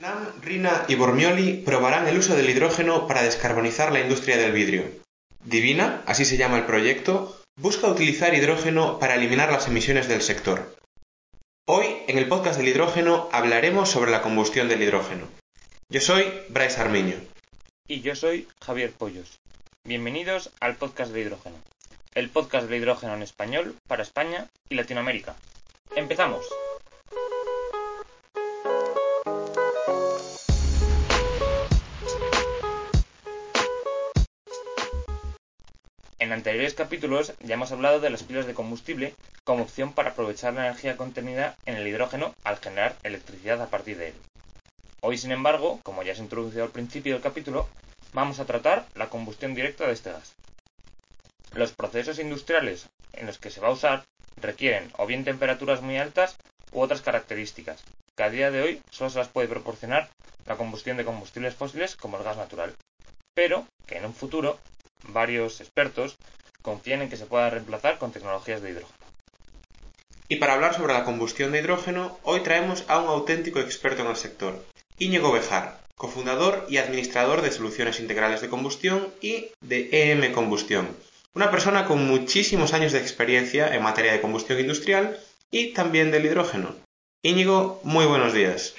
Nam, Rina y Bormioli probarán el uso del hidrógeno para descarbonizar la industria del vidrio. Divina, así se llama el proyecto, busca utilizar hidrógeno para eliminar las emisiones del sector. Hoy, en el podcast del hidrógeno, hablaremos sobre la combustión del hidrógeno. Yo soy Bryce Armiño. Y yo soy Javier Pollos. Bienvenidos al podcast del hidrógeno. El podcast del hidrógeno en español para España y Latinoamérica. ¡Empezamos! En anteriores capítulos ya hemos hablado de las pilas de combustible como opción para aprovechar la energía contenida en el hidrógeno al generar electricidad a partir de él. Hoy, sin embargo, como ya se introducido al principio del capítulo, vamos a tratar la combustión directa de este gas. Los procesos industriales en los que se va a usar requieren o bien temperaturas muy altas u otras características, que a día de hoy solo se las puede proporcionar la combustión de combustibles fósiles como el gas natural, pero que en un futuro varios expertos confían en que se pueda reemplazar con tecnologías de hidrógeno. Y para hablar sobre la combustión de hidrógeno, hoy traemos a un auténtico experto en el sector, Íñigo Bejar, cofundador y administrador de Soluciones Integrales de Combustión y de EM Combustión, una persona con muchísimos años de experiencia en materia de combustión industrial y también del hidrógeno. Íñigo, muy buenos días.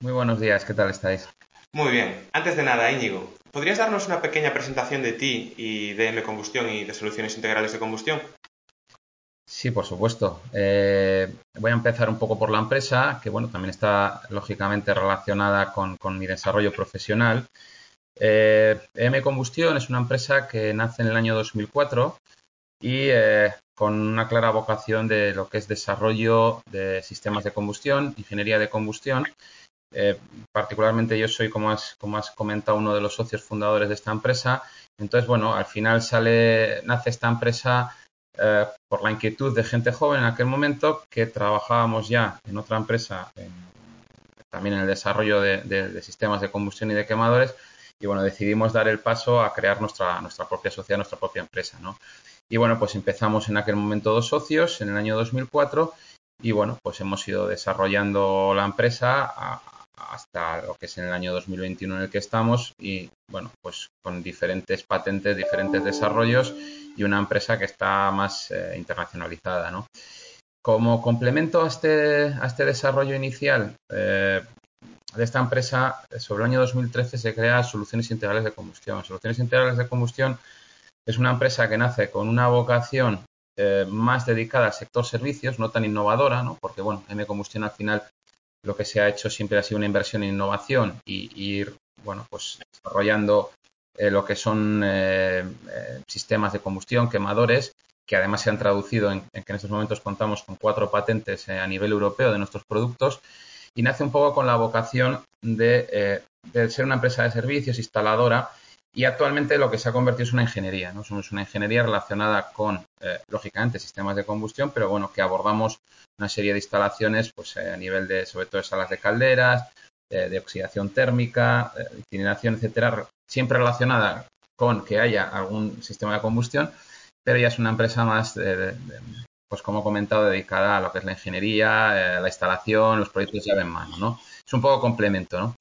Muy buenos días, ¿qué tal estáis? Muy bien. Antes de nada, Íñigo, ¿podrías darnos una pequeña presentación de ti y de M Combustión y de Soluciones Integrales de Combustión? Sí, por supuesto. Eh, voy a empezar un poco por la empresa, que bueno, también está lógicamente relacionada con, mi desarrollo profesional. Eh, M Combustión es una empresa que nace en el año 2004 y eh, con una clara vocación de lo que es desarrollo de sistemas de combustión, ingeniería de combustión eh, particularmente yo soy, como has, como has comentado, uno de los socios fundadores de esta empresa. Entonces, bueno, al final sale, nace esta empresa eh, por la inquietud de gente joven en aquel momento que trabajábamos ya en otra empresa, también en el desarrollo de, sistemas de combustión y de quemadores. Y bueno, decidimos dar el paso a crear nuestra, nuestra propia sociedad, nuestra propia empresa. Y bueno, pues empezamos en aquel momento dos socios en el año 2004 y bueno, pues hemos ido desarrollando la empresa a, hasta lo que es en el año 2021 en el que estamos y bueno, pues con diferentes patentes, diferentes desarrollos y una empresa que está más eh, internacionalizada, ¿no? Como complemento a este, a este desarrollo inicial eh, de esta empresa, sobre el año 2013 se crea Soluciones Integrales de Combustión. Soluciones Integrales de Combustión es una empresa que nace con una vocación eh, más dedicada al sector servicios, no tan innovadora, ¿no? porque bueno, M Combustión al final lo que se ha hecho siempre ha sido una inversión en innovación y, ir, bueno, pues desarrollando eh, lo que son eh, eh, sistemas de combustión, quemadores, que además se han traducido en, que en estos momentos contamos con cuatro patentes a nivel europeo de nuestros productos. Y nace un poco con la vocación de, de ser una empresa de servicios instaladora y actualmente lo que se ha convertido es una ingeniería, ¿no? Somos una ingeniería relacionada con, eh, lógicamente, sistemas de combustión, pero bueno, que abordamos una serie de instalaciones, pues eh, a nivel de, sobre todo, de salas de calderas, de oxidación térmica, de incineración, etcétera, siempre relacionada con que haya algún sistema de combustión, pero ya es una empresa más, pues como he comentado, dedicada a lo que es la ingeniería, eh, la instalación, los proyectos llave en mano, ¿no? Es un poco complemento, ¿no?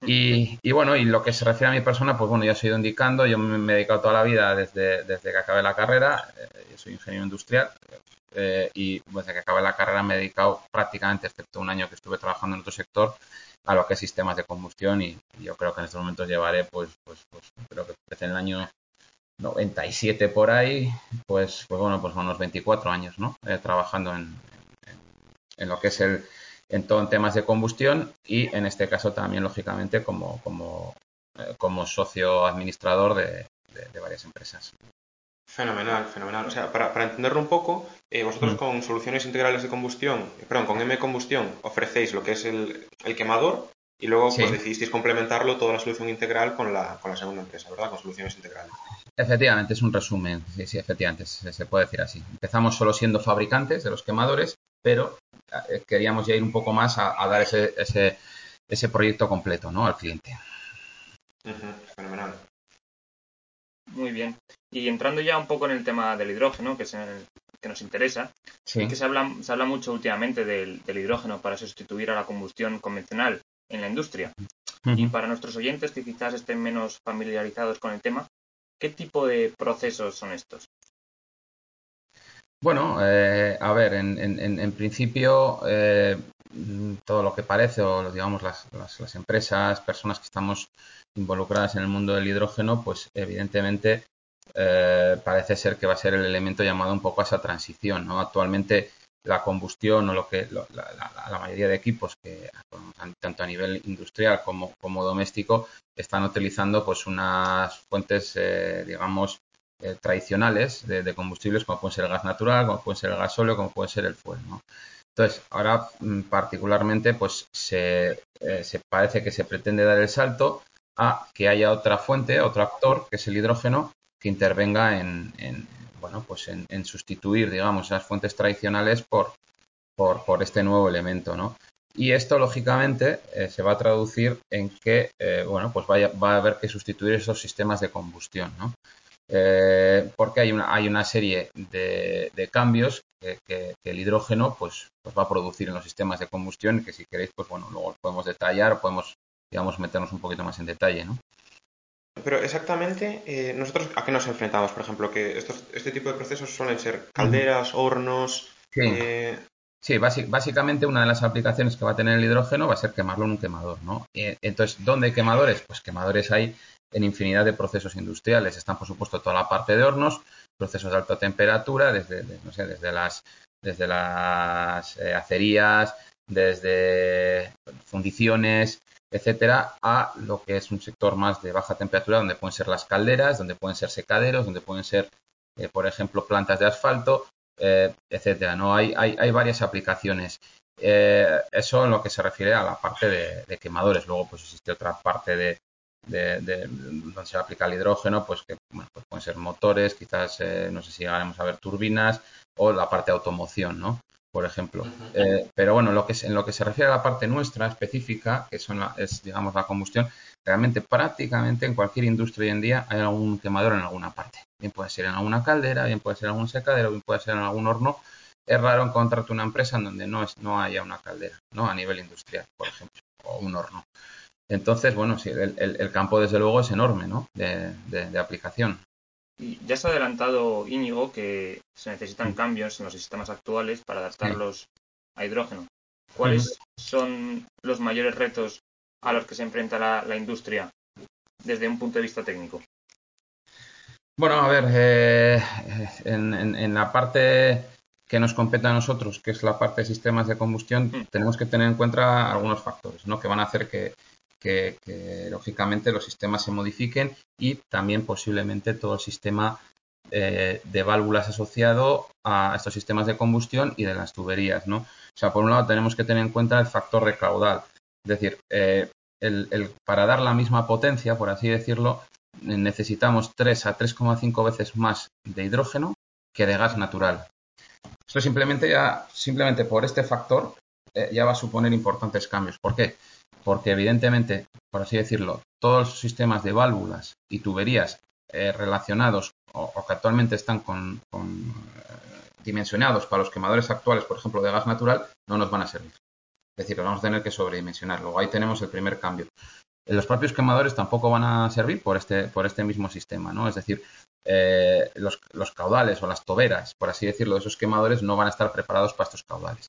Y, bueno, y lo que se refiere a mi persona, pues bueno, ya he ido indicando, yo me he dedicado toda la vida desde, desde que acabé la carrera, eh, soy ingeniero industrial eh, y desde que acabé la carrera me he dedicado prácticamente, excepto un año que estuve trabajando en otro sector, a lo que es sistemas de combustión y, yo creo que en estos momentos llevaré, pues, pues, pues creo que desde el año 97 por ahí, pues, pues bueno, pues unos 24 años, ¿no? Eh, trabajando en, en lo que es el, en todo en temas de combustión y en este caso también, lógicamente, como, como, eh, como socio administrador de, varias empresas. Fenomenal, fenomenal. O sea, para, entenderlo un poco, eh, vosotros mm. con soluciones integrales de combustión, eh, perdón, con M Combustión ofrecéis lo que es el, el quemador y luego pues decidisteis complementarlo toda la solución integral con la, con la segunda empresa, ¿verdad? Con soluciones integrales. Efectivamente, es un resumen. Sí, sí, efectivamente, se, puede decir así. Empezamos solo siendo fabricantes de los quemadores, pero queríamos ya ir un poco más a, dar ese, ese, ese, proyecto completo ¿no? al cliente. fenomenal. Muy bien. Y entrando ya un poco en el tema del hidrógeno, que es el que nos interesa, que se habla, se habla mucho últimamente del, del, hidrógeno para sustituir a la combustión convencional en la industria. Y para nuestros oyentes que quizás estén menos familiarizados con el tema, ¿qué tipo de procesos son estos? Bueno, eh, a ver, en, en, principio eh, todo lo que parece, o digamos las, las, empresas, personas que estamos involucradas en el mundo del hidrógeno, pues evidentemente eh, parece ser que va a ser el elemento llamado un poco a esa transición. ¿no? Actualmente la combustión o lo que la, mayoría de equipos que tanto a nivel industrial como, como doméstico están utilizando pues unas fuentes digamos eh, tradicionales de, combustibles como puede ser el gas natural, como puede ser el gasóleo, como puede ser el fuel. Entonces, ahora mm, particularmente pues se, eh, se, parece que se pretende dar el salto a que haya otra fuente, otro actor, que es el hidrógeno, que intervenga en, bueno, pues en, sustituir, digamos, esas fuentes tradicionales por, por, este nuevo elemento, ¿no? Y esto, lógicamente, eh, se va a traducir en que, bueno, pues va a haber que sustituir esos sistemas de combustión, ¿no? Eh, porque hay una, hay una serie de, cambios que, el hidrógeno pues, pues, va a producir en los sistemas de combustión que si queréis, pues bueno, luego podemos detallar o podemos, digamos, meternos un poquito más en detalle, ¿no? Pero exactamente, eh, ¿nosotros a qué nos enfrentamos? Por ejemplo, que estos, este tipo de procesos suelen ser calderas, hornos... Sí. Eh, sí, básicamente una de las aplicaciones que va a tener el hidrógeno va a ser quemarlo en un quemador, ¿no? entonces, ¿dónde hay quemadores? Pues quemadores hay en infinidad de procesos industriales. Están, por supuesto, toda la parte de hornos, procesos de alta temperatura, desde, no sé, desde las, desde las eh, acerías, desde fundiciones, etcétera, a lo que es un sector más de baja temperatura, donde pueden ser las calderas, donde pueden ser secaderos, donde pueden ser, eh, por ejemplo, plantas de asfalto, eh, etcétera. ¿no? Hay, hay, hay varias aplicaciones. eso en lo que se refiere a la parte de, quemadores. Luego, pues existe otra parte de, de, donde se aplica el hidrógeno, pues que bueno, pues pueden ser motores, quizás eh, no sé si llegaremos a ver turbinas o la parte de automoción, ¿no? Por ejemplo. Eh, pero bueno, lo que en lo que se refiere a la parte nuestra específica, que son es digamos la combustión, realmente prácticamente en cualquier industria hoy en día hay algún quemador en alguna parte. Bien puede ser en alguna caldera, bien puede ser en algún secadero, bien puede ser en algún horno. Es raro encontrarte una empresa en donde no, es, no haya una caldera, ¿no? A nivel industrial, por ejemplo, o un horno. Entonces, bueno, sí, el, campo desde luego es enorme, ¿no? De, aplicación. Y ya se ha adelantado Íñigo que se necesitan cambios en los sistemas actuales para adaptarlos a hidrógeno. ¿Cuáles son los mayores retos a los que se enfrenta la, industria desde un punto de vista técnico? Bueno, a ver, eh, en, la parte que nos compete a nosotros, que es la parte de sistemas de combustión, mm. tenemos que tener en cuenta algunos factores, ¿no? Que van a hacer que, que, lógicamente los sistemas se modifiquen y también posiblemente todo el sistema eh, de válvulas asociado a estos sistemas de combustión y de las tuberías, ¿no? O sea, por un lado tenemos que tener en cuenta el factor recaudal, es decir, eh, el, para dar la misma potencia, por así decirlo, necesitamos 3 a 3,5 veces más de hidrógeno que de gas natural. Esto simplemente ya, simplemente por este factor, eh, ya va a suponer importantes cambios. ¿Por qué? Porque evidentemente, por así decirlo, todos los sistemas de válvulas y tuberías eh, relacionados o, que actualmente están con, eh, dimensionados para los quemadores actuales, por ejemplo, de gas natural, no nos van a servir. Es decir, vamos a tener que sobredimensionar. Luego ahí tenemos el primer cambio. Los propios quemadores tampoco van a servir por este, por este mismo sistema, ¿no? Es decir, eh, los, los, caudales o las toberas, por así decirlo, de esos quemadores no van a estar preparados para estos caudales.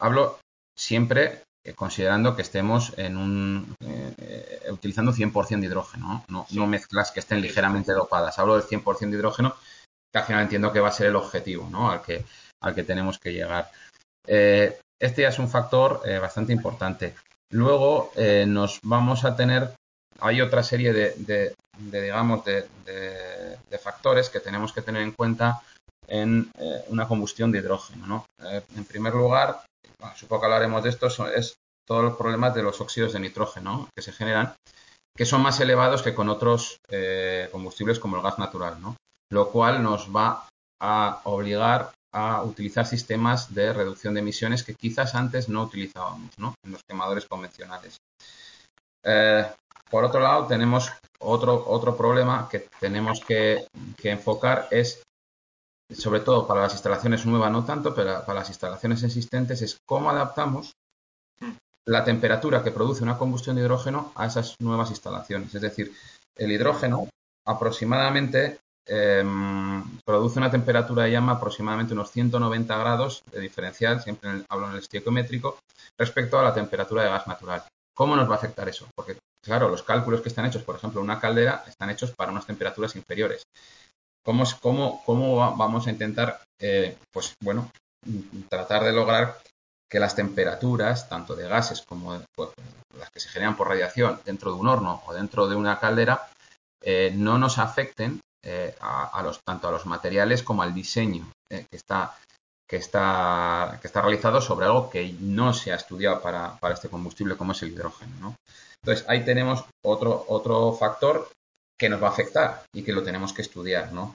Hablo siempre considerando que estemos en un, eh, utilizando 100% de hidrógeno, ¿no? No, mezclas que estén ligeramente dopadas. Hablo del 100% de hidrógeno, que al final entiendo que va a ser el objetivo ¿no? al, que, al que tenemos que llegar. Eh, este ya es un factor bastante importante. Luego nos vamos a tener, hay otra serie de, digamos, de, factores que tenemos que tener en cuenta en una combustión de hidrógeno. ¿no? en primer lugar, supongo que hablaremos de esto, es todos los problemas de los óxidos de nitrógeno que se generan, que son más elevados que con otros eh, combustibles como el gas natural, ¿no? Lo cual nos va a obligar a utilizar sistemas de reducción de emisiones que quizás antes no utilizábamos, ¿no? En los quemadores convencionales. Eh, por otro lado, tenemos otro, otro problema que tenemos que, que enfocar es sobre todo para las instalaciones nuevas no tanto, pero para las instalaciones existentes es cómo adaptamos la temperatura que produce una combustión de hidrógeno a esas nuevas instalaciones. Es decir, el hidrógeno aproximadamente em, produce una temperatura de llama aproximadamente unos 190 grados de diferencial, siempre hablo en el estequiométrico, respecto a la temperatura de gas natural. ¿Cómo nos va a afectar eso? Porque, claro, los cálculos que están hechos, por ejemplo, una caldera, están hechos para unas temperaturas inferiores. ¿Cómo, cómo, cómo vamos a intentar, eh, pues bueno, tratar de lograr que las temperaturas, tanto de gases como pues, las que se generan por radiación dentro de un horno o dentro de una caldera, eh, no nos afecten eh, a, los, tanto a los materiales como al diseño que, está, que, está, que está realizado sobre algo que no se ha estudiado para, para este combustible como es el hidrógeno. ¿no? Entonces, ahí tenemos otro, otro factor que nos va a afectar y que lo tenemos que estudiar, ¿no?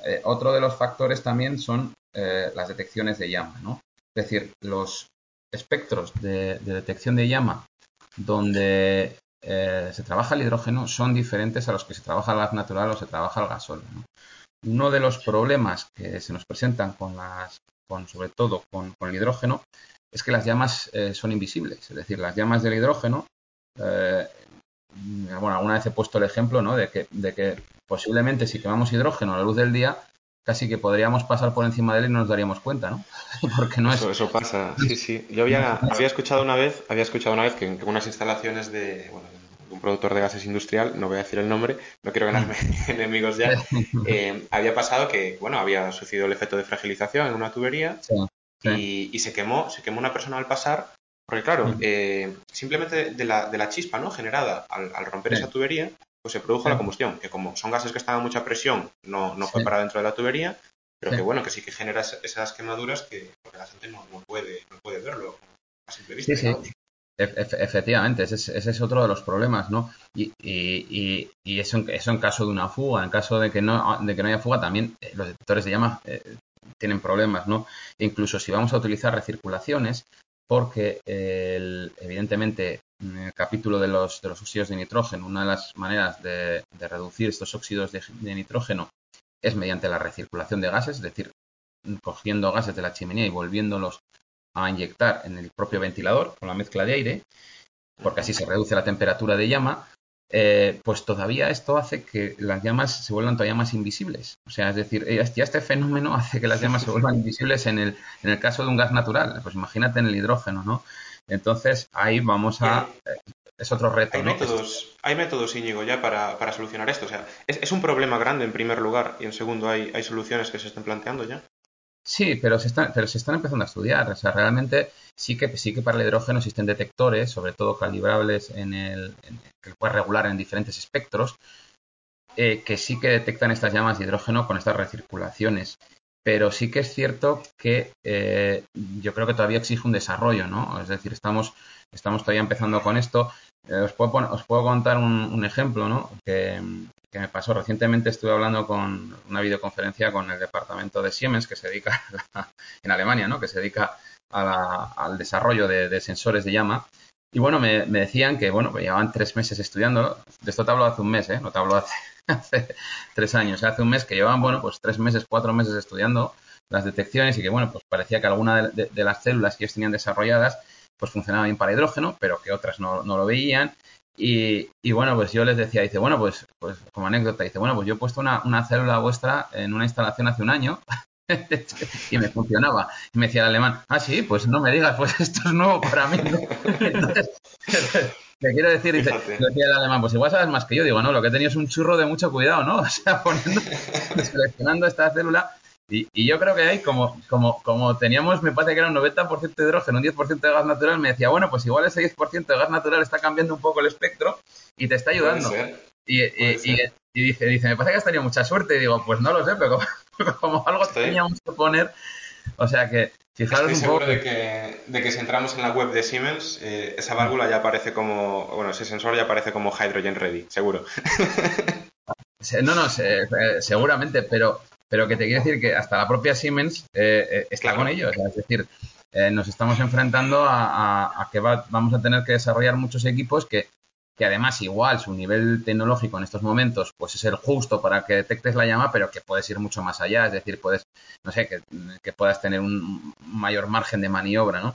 Eh, otro de los factores también son eh, las detecciones de llama, ¿no? Es decir, los espectros de, detección de llama donde eh, se trabaja el hidrógeno son diferentes a los que se trabaja el gas natural o se trabaja el gasóleo. Uno de los problemas que se nos presentan con las, con, sobre todo con, el hidrógeno, es que las llamas son invisibles. Es decir, las llamas del hidrógeno bueno, alguna vez he puesto el ejemplo, ¿no? De que, de que posiblemente si quemamos hidrógeno a la luz del día, casi que podríamos pasar por encima de él y no nos daríamos cuenta, ¿no? Porque no es... eso pasa, sí, sí. Yo había, había escuchado una vez, había escuchado una vez que en unas instalaciones de, bueno, un productor de gases industrial, no voy a decir el nombre, no quiero ganarme enemigos ya, eh, había pasado que, bueno, había sucedido el efecto de fragilización en una tubería Y, y, se quemó, se quemó una persona al pasar porque claro, eh, simplemente de la, de la, chispa ¿no? generada al, romper esa tubería, pues se produjo la combustión, que como son gases que están a mucha presión, no, no fue para dentro de la tubería, pero que bueno, que sí que genera esas quemaduras que la gente no, no, puede, no puede verlo a simple vista. Sí, sí. efectivamente, ese es, otro de los problemas, ¿no? Y, y, y, eso, eso, en caso de una fuga, en caso de que no, de que no haya fuga, también eh, los detectores de llama eh, tienen problemas, ¿no? E incluso si vamos a utilizar recirculaciones, porque evidentemente en el capítulo de los, de los óxidos de nitrógeno, una de las maneras de, reducir estos óxidos de, nitrógeno es mediante la recirculación de gases, es decir, cogiendo gases de la chimenea y volviéndolos a inyectar en el propio ventilador con la mezcla de aire, porque así se reduce la temperatura de llama, eh, pues todavía esto hace que las llamas se vuelvan todavía más invisibles. O sea, es decir, ya este fenómeno hace que las llamas se vuelvan invisibles en el, en el caso de un gas natural. Pues imagínate en el hidrógeno, ¿no? Entonces ahí vamos a... Eh, es otro reto. Hay métodos, hay métodos, Íñigo, ya para, para solucionar esto. O sea, es, es, un problema grande en primer lugar y en segundo hay, hay soluciones que se están planteando ya. Sí, pero se, están, pero se están empezando a estudiar. O sea, realmente sí que, sí que para el hidrógeno existen detectores, sobre todo calibrables en el, que puede regular en diferentes espectros, eh, que sí que detectan estas llamas de hidrógeno con estas recirculaciones. Pero sí que es cierto que eh, yo creo que todavía exige un desarrollo, ¿no? Es decir, estamos, estamos todavía empezando con esto. Eh, os, puedo os puedo contar un, ejemplo, ¿no? Que, que me pasó. Recientemente estuve hablando con una videoconferencia con el departamento de Siemens, que se dedica en Alemania, ¿no? que se dedica al desarrollo de, sensores de llama. Y bueno, me, decían que, bueno, llevaban tres meses estudiando. De esto te hablo hace un mes, ¿eh? No te hablo hace, tres años. Hace un mes que llevaban, bueno, pues tres meses, cuatro meses estudiando las detecciones y que, bueno, pues parecía que alguna de, las células que ellos tenían desarrolladas pues funcionaban bien para hidrógeno, pero que otras no, no lo veían y, bueno, pues yo les decía, dice, bueno, pues, pues como anécdota, dice, bueno, pues yo he puesto una, una célula vuestra en una instalación hace un año y me funcionaba. Y me decía el alemán, ah, sí, pues no me digas, pues esto es nuevo para mí. Entonces, te quiero decir, dice, decía el alemán, pues igual sabes más que yo. Digo, no, lo que he tenido es un churro de mucho cuidado, ¿no? O sea, poniendo, seleccionando esta célula y, yo creo que ahí, como, como, como teníamos, me parece que era un 90% de hidrógeno, un 10% de gas natural, me decía, bueno, pues igual ese 10% de gas natural está cambiando un poco el espectro y te está ayudando. Y, y, dice, dice, me parece que has tenido mucha suerte. Y digo, pues no lo sé, pero como, algo teníamos que poner. O sea que, fijaros Estoy un seguro De, que, de que si entramos en la web de Siemens, eh, esa válvula ya aparece como, bueno, ese sensor ya aparece como hydrogen ready, seguro. No, no, seguramente, pero pero que te quiere decir que hasta la propia Siemens eh, eh, está con ellos. Es decir, eh, nos estamos enfrentando a, que vamos a tener que desarrollar muchos equipos que, que además igual su nivel tecnológico en estos momentos pues es el justo para que detectes la llama, pero que puedes ir mucho más allá, es decir, puedes, no sé, que, que puedas tener un mayor margen de maniobra, ¿no?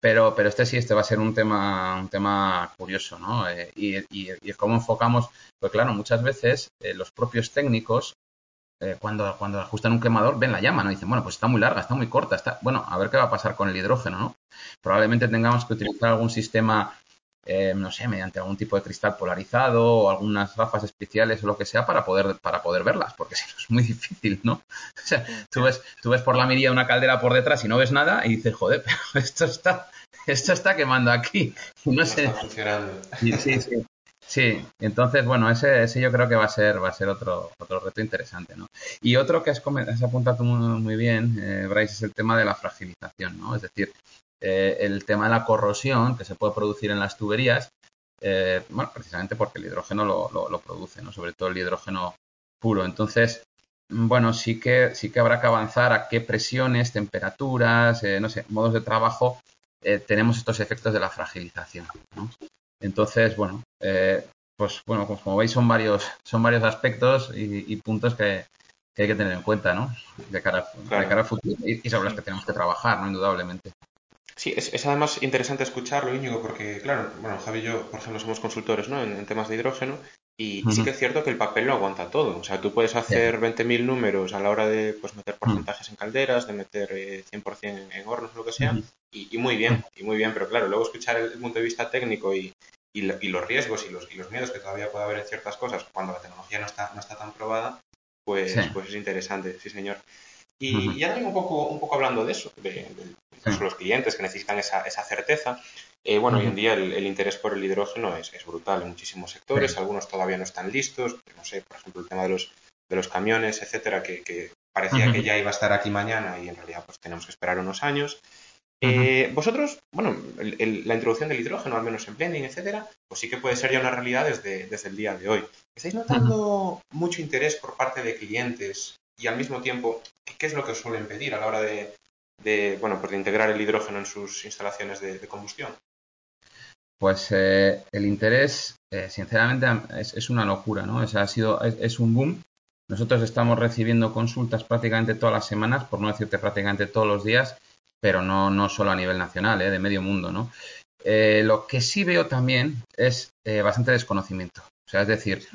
Pero, pero este sí, este va a ser un tema, un tema curioso, ¿no? Eh, y, y, y, cómo enfocamos, pues claro, muchas veces eh, los propios técnicos, eh, cuando, cuando ajustan un quemador, ven la llama, ¿no? dicen, bueno, pues está muy larga, está muy corta, está, bueno, a ver qué va a pasar con el hidrógeno, ¿no? Probablemente tengamos que utilizar algún sistema eh, no sé, mediante algún tipo de cristal polarizado o algunas gafas especiales o lo que sea para poder, para poder verlas, porque si no es muy difícil, ¿no? O sea, tú ves, tú ves por la mirilla una caldera por detrás y no ves nada y dices, joder, pero esto está, esto está quemando aquí. No, sé. Está funcionando. Sí, sí, sí. Sí, entonces, bueno, ese, ese yo creo que va a ser, va a ser otro, otro reto interesante, ¿no? Y otro que has, has apuntado muy, muy bien, eh, Bryce, es el tema de la fragilización, ¿no? Es decir, eh, el tema de la corrosión que se puede producir en las tuberías, eh, bueno, precisamente porque el hidrógeno lo, lo, produce, ¿no? sobre todo el hidrógeno puro. Entonces, bueno, sí que, sí que habrá que avanzar a qué presiones, temperaturas, eh, no sé, modos de trabajo tenemos estos efectos de la fragilización. ¿no? Entonces, bueno, pues bueno, pues como veis son varios, son varios aspectos y, puntos que, hay que tener en cuenta, ¿no? De cara, de cara al futuro y, y, sobre los que tenemos que trabajar, ¿no? Indudablemente. Sí, es, además interesante escucharlo, Íñigo, porque, claro, bueno, Javi y yo, por ejemplo, somos consultores ¿no? en, temas de hidrógeno y sí que es cierto que el papel lo aguanta todo. O sea, tú puedes hacer 20.000 números a la hora de pues, meter porcentajes en calderas, de meter 100% eh, en, hornos, lo que sea, y, muy bien, y muy bien. Pero claro, luego escuchar el, punto de vista técnico y, y, los riesgos y los, y los miedos que todavía puede haber en ciertas cosas cuando la tecnología no está, no está tan probada, pues, pues es interesante, sí señor. Y, ya también un poco, un poco hablando de eso, de, los clientes que necesitan esa, esa certeza. Eh, bueno, hoy en día el, interés por el hidrógeno es, es brutal en muchísimos sectores, algunos todavía no están listos, no sé, por ejemplo, el tema de los, de los camiones, etcétera, que, que parecía que ya iba a estar aquí mañana y en realidad pues tenemos que esperar unos años. Eh, vosotros, bueno, la introducción del hidrógeno, al menos en blending, etcétera, pues sí que puede ser ya una realidad desde, desde el día de hoy. ¿Estáis notando mucho interés por parte de clientes y al mismo tiempo, ¿qué es lo que os suelen pedir a la hora de, bueno, pues de integrar el hidrógeno en sus instalaciones de, combustión? Pues eh, el interés, eh, sinceramente, es, una locura, ¿no? ha sido, es, un boom. Nosotros estamos recibiendo consultas prácticamente todas las semanas, por no decirte prácticamente todos los días, pero no, no solo a nivel nacional, ¿eh? de medio mundo, ¿no? lo que sí veo también es bastante desconocimiento. O sea, es decir,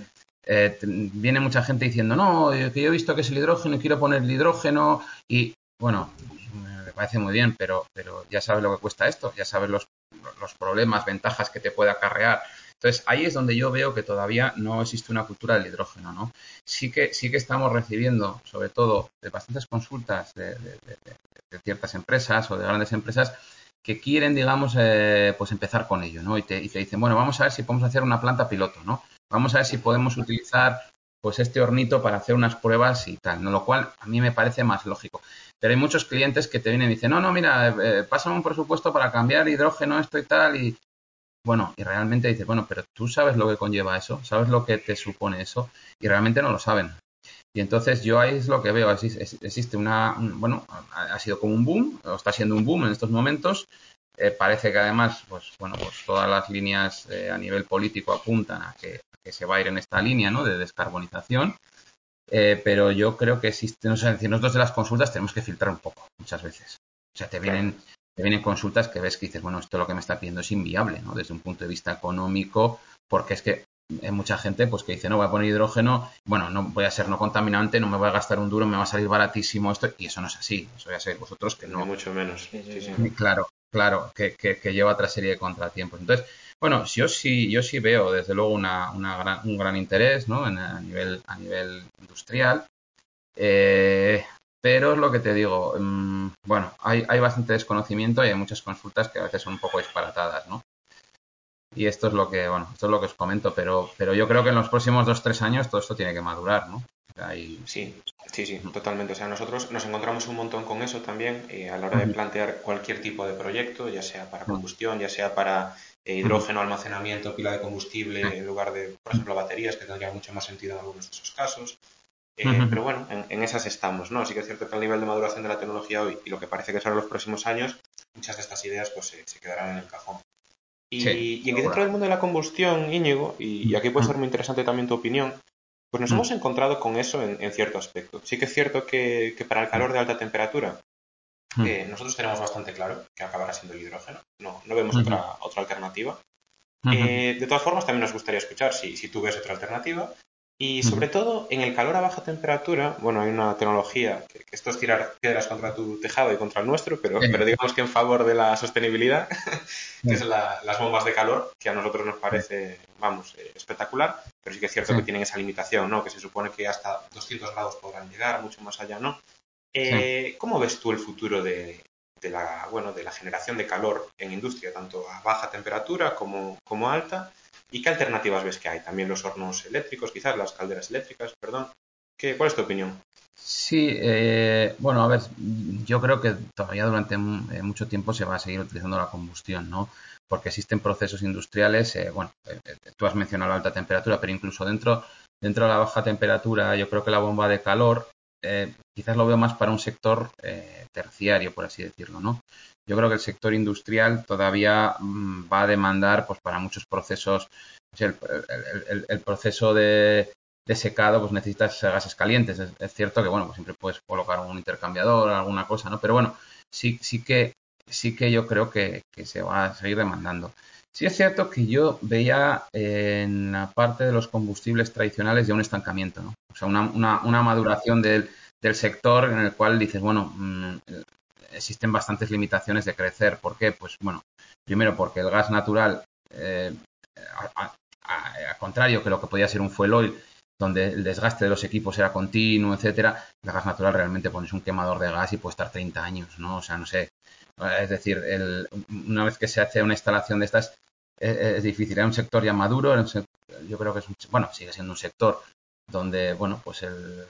eh, viene mucha gente diciendo, no, eh, que yo he visto que es el hidrógeno y quiero poner el hidrógeno y, bueno, me parece muy bien, pero, pero ya sabes lo que cuesta esto, ya sabes los, los problemas, ventajas que te puede acarrear. Entonces, ahí es donde yo veo que todavía no existe una cultura del hidrógeno, ¿no? Sí que, sí que estamos recibiendo, sobre todo, de bastantes consultas de, ciertas empresas o de grandes empresas que quieren, digamos, eh, pues empezar con ello, ¿no? Y te, dicen, bueno, vamos a ver si podemos hacer una planta piloto, ¿no? Vamos a ver si podemos utilizar pues este hornito para hacer unas pruebas y tal, ¿no? lo cual a mí me parece más lógico. Pero hay muchos clientes que te vienen y dicen, no, no, mira, eh, pásame un presupuesto para cambiar hidrógeno, esto y tal, y bueno, y realmente dices, bueno, pero tú sabes lo que conlleva eso, sabes lo que te supone eso, y realmente no lo saben. Y entonces yo ahí es lo que veo, existe una, bueno, ha sido como un boom, o está siendo un boom en estos momentos, eh, parece que además, pues bueno, pues todas las líneas eh, a nivel político apuntan a que, se va a ir en esta línea, ¿no? De descarbonización. Eh, pero yo creo que existe, no sé, decir, nosotros de las consultas tenemos que filtrar un poco muchas veces. O sea, te vienen, te vienen consultas que ves que dices, bueno, esto lo que me está pidiendo es inviable, ¿no? Desde un punto de vista económico, porque es que hay mucha gente pues que dice, no, voy a poner hidrógeno, bueno, no voy a ser no contaminante, no me voy a gastar un duro, me va a salir baratísimo esto, y eso no es así, eso ya sabéis vosotros que no. Ni mucho menos. Sí, sí, Claro, claro, que, que, lleva otra serie de contratiempos. Entonces, bueno, yo sí, yo sí veo desde luego una, una un gran interés ¿no? En, a, nivel, a nivel industrial. Eh, pero es lo que te digo, mm, bueno, hay, hay bastante desconocimiento y hay muchas consultas que a veces son un poco disparatadas, ¿no? Y esto es lo que, bueno, esto es lo que os comento, pero, pero yo creo que en los próximos dos, tres años todo esto tiene que madurar, ¿no? Sí, sí, sí, totalmente. O sea, nosotros nos encontramos un montón con eso también eh, a la hora de plantear cualquier tipo de proyecto, ya sea para combustión, ya sea para eh, hidrógeno, almacenamiento, pila de combustible, en lugar de, por ejemplo, baterías, que tendría mucho más sentido en algunos de esos casos. Eh, pero bueno, en, esas estamos, ¿no? Así que es cierto que el nivel de maduración de la tecnología hoy y lo que parece que será los próximos años, muchas de estas ideas pues se, quedarán en el cajón. Y, y en dentro del mundo de la combustión, Íñigo, y, y aquí puede ser muy interesante también tu opinión, pues nos hemos encontrado con eso en, cierto aspecto. Sí que es cierto que, para el calor de alta temperatura. Eh, nosotros tenemos bastante claro que acabará siendo el hidrógeno. No, no vemos otra, otra alternativa. Eh, de todas formas, también nos gustaría escuchar si, si tú ves otra alternativa. Y sobre todo, en el calor a baja temperatura, bueno, hay una tecnología que, esto es tirar piedras contra tu tejado y contra el nuestro, pero, pero digamos que en favor de la sostenibilidad, que es las bombas de calor, que a nosotros nos parece, vamos, eh, espectacular, pero sí que es cierto que tienen esa limitación, ¿no? Que se supone que hasta 200 grados podrán llegar, mucho más allá, ¿no? Eh, ¿Cómo ves tú el futuro de, la, bueno, de la generación de calor en industria, tanto a baja temperatura como, como alta? ¿Y qué alternativas ves que hay? También los hornos eléctricos, quizás las calderas eléctricas, perdón. ¿Qué, ¿Cuál es tu opinión? Sí, eh, bueno, a ver, yo creo que todavía durante eh, mucho tiempo se va a seguir utilizando la combustión, ¿no? Porque existen procesos industriales, eh, bueno, tú has mencionado la alta temperatura, pero incluso dentro, dentro de la baja temperatura, yo creo que la bomba de calor quizás lo veo más para un sector terciario, por así decirlo, ¿no? Yo creo que el sector industrial todavía mm, va a demandar, pues para muchos procesos, el, proceso de, secado, pues necesitas gases calientes. Es, cierto que, bueno, pues siempre puedes colocar un intercambiador, alguna cosa, ¿no? Pero bueno, sí, sí que, sí que yo creo que, se va a seguir demandando. Sí es cierto que yo veía en la parte de los combustibles tradicionales ya un estancamiento, ¿no? O sea, una, una, maduración del, del sector en el cual dices, bueno, mm, existen bastantes limitaciones de crecer. ¿Por qué? Pues bueno, primero porque el gas natural, eh, a, contrario que lo que podía ser un fuel oil, donde el desgaste de los equipos era continuo, etcétera, el gas natural realmente pones un quemador de gas y puede estar 30 años, ¿no? O sea, no sé. Es decir, una vez que se hace una instalación de estas, es, difícil. Era un sector ya maduro, yo creo que es un, bueno, sigue siendo un sector donde, bueno, pues el,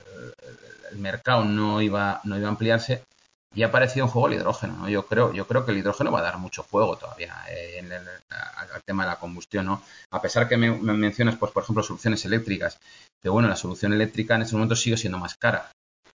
el mercado no iba, no iba a ampliarse, y ha aparecido un juego el hidrógeno, ¿no? Yo creo, yo creo que el hidrógeno va a dar mucho juego todavía eh, en el, al tema de la combustión, ¿no? A pesar que me, mencionas, pues, por ejemplo, soluciones eléctricas, que bueno, la solución eléctrica en ese momento sigue siendo más cara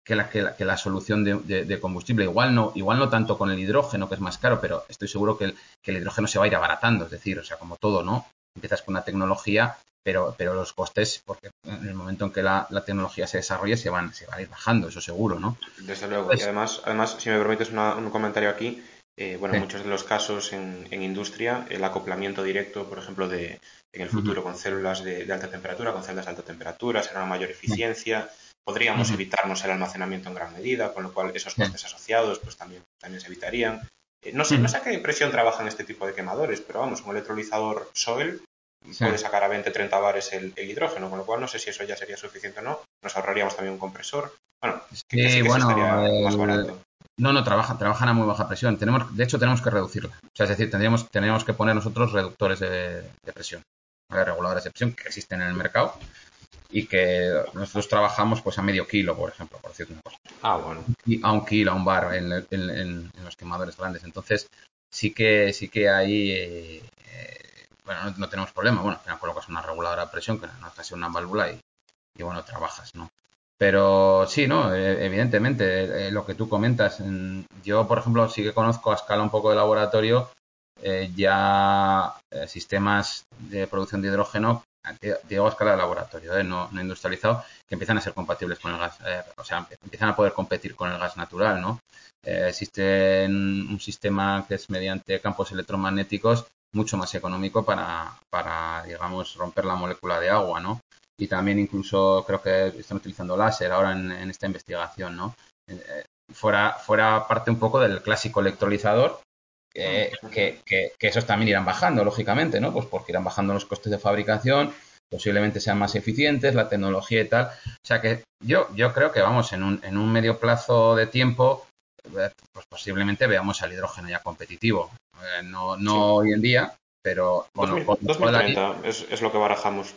que la, que la, que la solución de, combustible. Igual no, igual no tanto con el hidrógeno, que es más caro, pero estoy seguro que el, que el hidrógeno se va a ir abaratando, es decir, o sea, como todo, ¿no? Empiezas con una tecnología pero, pero los costes, porque en el momento en que la, tecnología se desarrolle, se van, se van a ir bajando, eso seguro, ¿no? Desde luego. y además, además, si me permites un comentario aquí, eh, bueno, en muchos de los casos en, industria, el acoplamiento directo, por ejemplo, de, en el futuro con células de, alta temperatura, con celdas de alta temperatura, será una mayor eficiencia. Podríamos evitarnos el almacenamiento en gran medida, con lo cual esos costes asociados pues también, también se evitarían. Eh, no sé, no sé a qué presión trabajan este tipo de quemadores, pero vamos, un electrolizador Soil puede sacar a 20-30 bares el, hidrógeno, con lo cual no sé si eso ya sería suficiente o no. Nos ahorraríamos también un compresor. Bueno, que, sí, bueno, más barato. No, no, trabajan, trabajan a muy baja presión. Tenemos, de hecho, tenemos que reducirla. O sea, es decir, tendríamos, tendríamos que poner nosotros reductores de, presión, reguladores de presión que existen en el mercado y que nosotros trabajamos pues a medio kilo, por ejemplo, por decirte una cosa. Ah, bueno. Y a un kilo, a un bar en, los quemadores grandes. Entonces, sí que, sí que hay eh, bueno, no, tenemos problema. Bueno, al final colocas una reguladora de presión, que no es casi una válvula y, y bueno, trabajas, ¿no? Pero sí, ¿no? E, evidentemente, eh, lo que tú comentas, yo, por ejemplo, sí que conozco a escala un poco de laboratorio eh, ya eh, sistemas de producción de hidrógeno, digo a escala de laboratorio, no, no, industrializado, que empiezan a ser compatibles con el gas, o sea, empiezan a poder competir con el gas natural, ¿no? existe un sistema que es mediante campos electromagnéticos mucho más económico para, para, digamos, romper la molécula de agua, ¿no? Y también incluso creo que están utilizando láser ahora en, esta investigación, ¿no? Eh, fuera, fuera parte un poco del clásico electrolizador, que, que, esos también irán bajando, lógicamente, ¿no? Pues porque irán bajando los costes de fabricación, posiblemente sean más eficientes, la tecnología y tal. O sea que yo, yo creo que vamos, en un, en un medio plazo de tiempo, eh, pues posiblemente veamos al hidrógeno ya competitivo. Eh, no no hoy en día, pero... Bueno, 2030 es, lo que barajamos.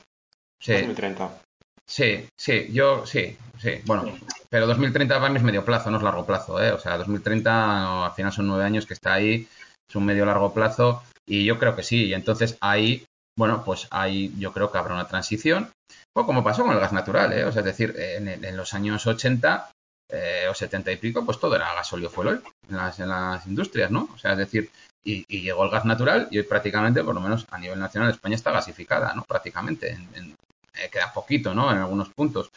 Sí. 2030. Sí, sí, yo sí, sí. Bueno, pero 2030 va es medio plazo, no es largo plazo, ¿eh? O sea, 2030 al final son nueve años que está ahí, es un medio largo plazo y yo creo que sí. Y entonces ahí, bueno, pues ahí yo creo que habrá una transición, o como pasó con el gas natural, ¿eh? O sea, es decir, en, en los años 80 eh, o 70 y pico, pues todo era gasóleo fuel en las, en las industrias, ¿no? O sea, es decir, y, llegó el gas natural y hoy prácticamente, por lo menos a nivel nacional, España está gasificada, ¿no? Prácticamente, en, eh, queda poquito, ¿no? En algunos puntos.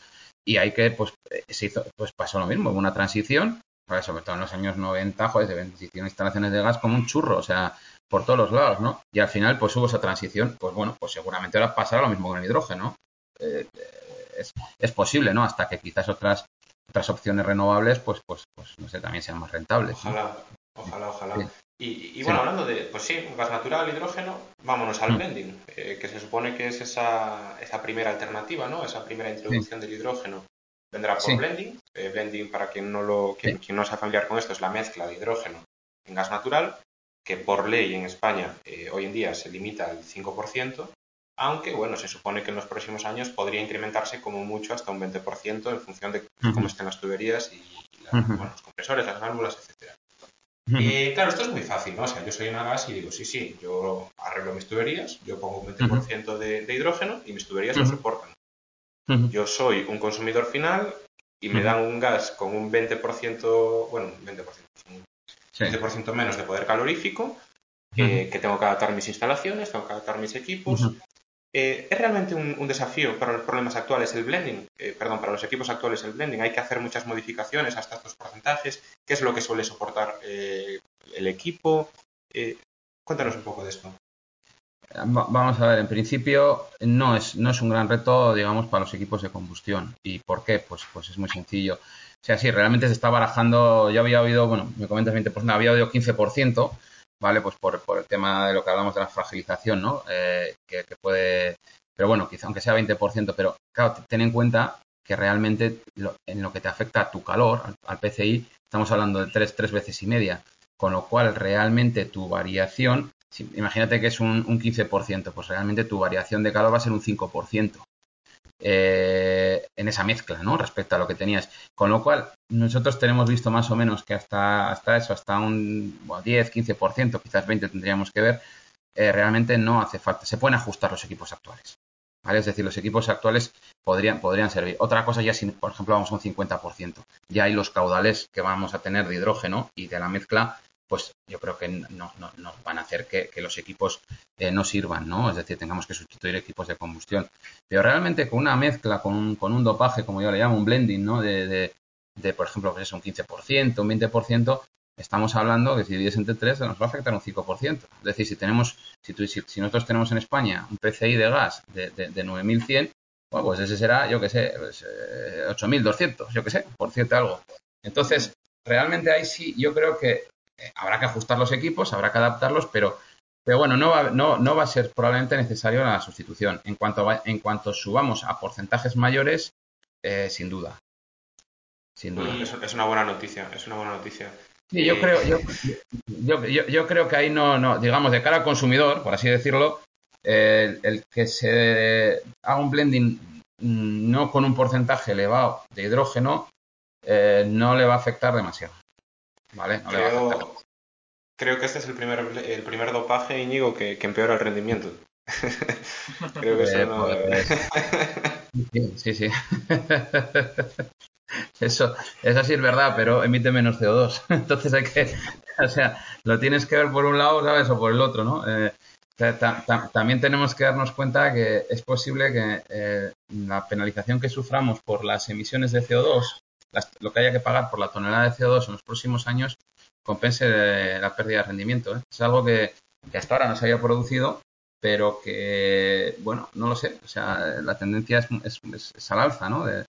Y hay que, pues, eh, se hizo, pues pasó lo mismo, hubo una transición, sobre todo en los años 90, joder, se hicieron instalaciones de gas como un churro, o sea, por todos los lados, ¿no? Y al final, pues hubo esa transición, pues bueno, pues seguramente ahora pasará lo mismo con el hidrógeno. Eh, es, es, posible, ¿no? Hasta que quizás otras otras opciones renovables, pues, pues, pues no sé, también sean más rentables. Ojalá, ojalá, ojalá. Y, bueno, hablando de, pues sí, gas natural, hidrógeno, vámonos al mm. blending, eh, que se supone que es esa, esa primera alternativa, ¿no? Esa primera introducción del hidrógeno vendrá por blending. Eh, blending, para quien no, lo, quien, no sea familiar con esto, es la mezcla de hidrógeno en gas natural, que por ley en España eh, hoy en día se limita al 5%, aunque bueno, se supone que en los próximos años podría incrementarse como mucho hasta un 20% en función de cómo estén las tuberías y, los compresores, las válvulas, etcétera. Y claro, esto es muy fácil, ¿no? O sea, yo soy una gas y digo, sí, sí, yo arreglo mis tuberías, yo pongo un 20% de, hidrógeno y mis tuberías lo soportan. Yo soy un consumidor final y me dan un gas con un 20%, bueno, 20%, 20% menos de poder calorífico, que tengo que adaptar mis instalaciones, tengo que adaptar mis equipos, eh, ¿Es realmente un, desafío para los problemas actuales el blending? Eh, perdón, para los equipos actuales el blending. Hay que hacer muchas modificaciones hasta estos porcentajes. ¿Qué es lo que suele soportar eh, el equipo? cuéntanos un poco de esto. Vamos a ver, en principio no es, no es un gran reto, digamos, para los equipos de combustión. ¿Y por qué? Pues, pues es muy sencillo. O sea, sí, realmente se está barajando, yo había oído, bueno, me comentas 20%, había oído 15%, ¿vale? Pues por, el tema de lo que hablamos de la fragilización, ¿no? Eh, que, puede, pero bueno, quizá aunque sea 20%, pero claro, ten en cuenta que realmente en lo que te afecta tu calor, al, PCI, estamos hablando de tres, tres veces y media, con lo cual realmente tu variación, imagínate que es un, un 15%, pues realmente tu variación de calor va a ser un 5%. Eh, en esa mezcla, ¿no? Respecto a lo que tenías. Con lo cual, nosotros tenemos visto más o menos que hasta, hasta eso, hasta un 10, 15%, quizás 20 tendríamos que ver, eh, realmente no hace falta. Se pueden ajustar los equipos actuales. ¿Vale? Es decir, los equipos actuales podrían, podrían servir. Otra cosa ya si, por ejemplo, vamos a un 50%. Ya hay los caudales que vamos a tener de hidrógeno y de la mezcla pues yo creo que no, no, no van a hacer que, los equipos eh, no sirvan, ¿no? Es decir, tengamos que sustituir equipos de combustión. Pero realmente con una mezcla, con un, con un dopaje, como yo le llamo, un blending, ¿no? De, de, por ejemplo, que es un 15%, un 20%, estamos hablando que si divides entre 3 nos va a afectar un 5%. Es decir, si tenemos, si, si, nosotros tenemos en España un PCI de gas de, de, 9.100, bueno, pues ese será, yo qué sé, pues, 8.200, yo qué sé, por cierto algo. Entonces, realmente ahí sí, yo creo que habrá que ajustar los equipos, habrá que adaptarlos, pero, pero bueno, no va, no, no va a ser probablemente necesario la sustitución. En cuanto, en cuanto subamos a porcentajes mayores, eh, sin duda. Sin duda. Es, una buena noticia, es una buena noticia. Sí, yo creo, yo, yo, yo, creo que ahí no, no, digamos, de cara al consumidor, por así decirlo, el, que se haga un blending mm, no con un porcentaje elevado de hidrógeno eh, no le va a afectar demasiado. ¿Vale? creo, que este es el primer, el primer dopaje, Íñigo, que, empeora el rendimiento. creo que eso eh, no... Pues, sí, sí. Eso, eso sí es verdad, pero emite menos CO2. Entonces hay que, o sea, lo tienes que ver por un lado, ¿sabes? O por el otro, ¿no? Eh, también tenemos que darnos cuenta que es posible que eh, la penalización que suframos por las emisiones de CO2 lo que haya que pagar por la tonelada de CO2 en los próximos años compense la pérdida de rendimiento. ¿eh? Es algo que, hasta ahora no se había producido, pero que, bueno, no lo sé. O sea, la tendencia es, es, al alza, ¿no? De,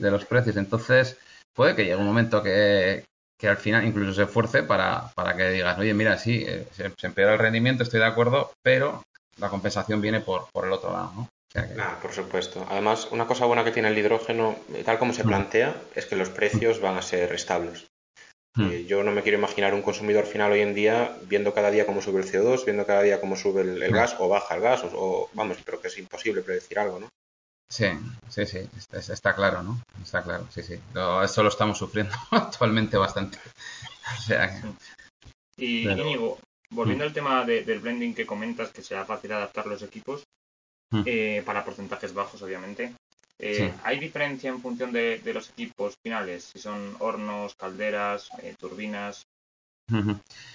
los precios. Entonces, puede que llegue un momento que, al final incluso se esfuerce para, para que digas, oye, mira, sí, eh, se, se, empeora el rendimiento, estoy de acuerdo, pero la compensación viene por, por el otro lado, ¿no? Por supuesto. Además, una cosa buena que tiene el hidrógeno, eh, tal como se mm. plantea, es que los precios van a ser estables. Mm. Eh, yo no me quiero imaginar un consumidor final hoy en día viendo cada día cómo sube el CO2, viendo cada día cómo sube el, mm. gas o baja el gas, o, vamos, creo que es imposible predecir algo, ¿no? Sí, sí, sí, está, claro, ¿no? Está claro, sí, sí. eso lo estamos sufriendo actualmente bastante. Y, volviendo al tema del blending que comentas, que sea fácil adaptar los equipos, Mm. Eh, para porcentajes bajos, obviamente. Eh, ¿Hay diferencia en función de, los equipos finales? Si son hornos, calderas, eh, turbinas.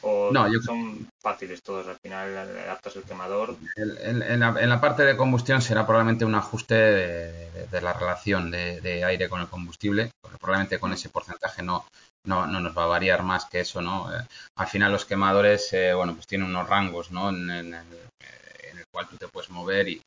O son fáciles todos, al final adaptas el quemador. En, la, parte de combustión será probablemente un ajuste de, la relación de, aire con el combustible, porque probablemente con ese porcentaje no, no, nos va a variar más que eso, ¿no? Eh, al final los quemadores, eh, bueno, pues tienen unos rangos, ¿no? En, el, cual tú te puedes mover y,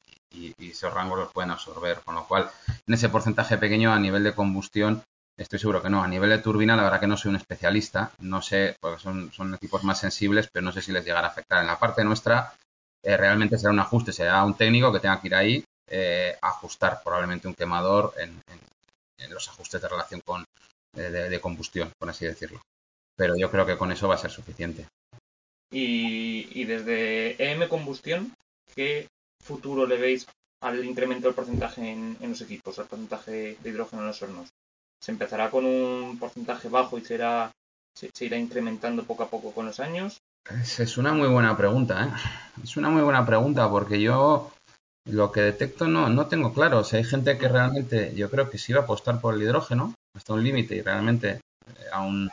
esos rangos los pueden absorber, con lo cual en ese porcentaje pequeño a nivel de combustión Estoy seguro que no. A nivel de turbina, la verdad que no soy un especialista. No sé, porque son, son equipos más sensibles, pero no sé si les llegará a afectar. En la parte nuestra, eh, realmente será un ajuste. Será un técnico que tenga que ir ahí eh, ajustar probablemente un quemador en, los ajustes de relación con eh, de, combustión, por así decirlo. Pero yo creo que con eso va a ser suficiente. Y, desde EM Combustión, ¿qué futuro le veis al incremento del porcentaje en, en los equipos, al porcentaje de hidrógeno en los hornos? se empezará con un porcentaje bajo y será, se, irá incrementando poco a poco con los años? Es, una muy buena pregunta, ¿eh? Es una muy buena pregunta porque yo lo que detecto no, no tengo claro. O sea, hay gente que realmente, yo creo que sí va a apostar por el hidrógeno hasta un límite y realmente eh, aún,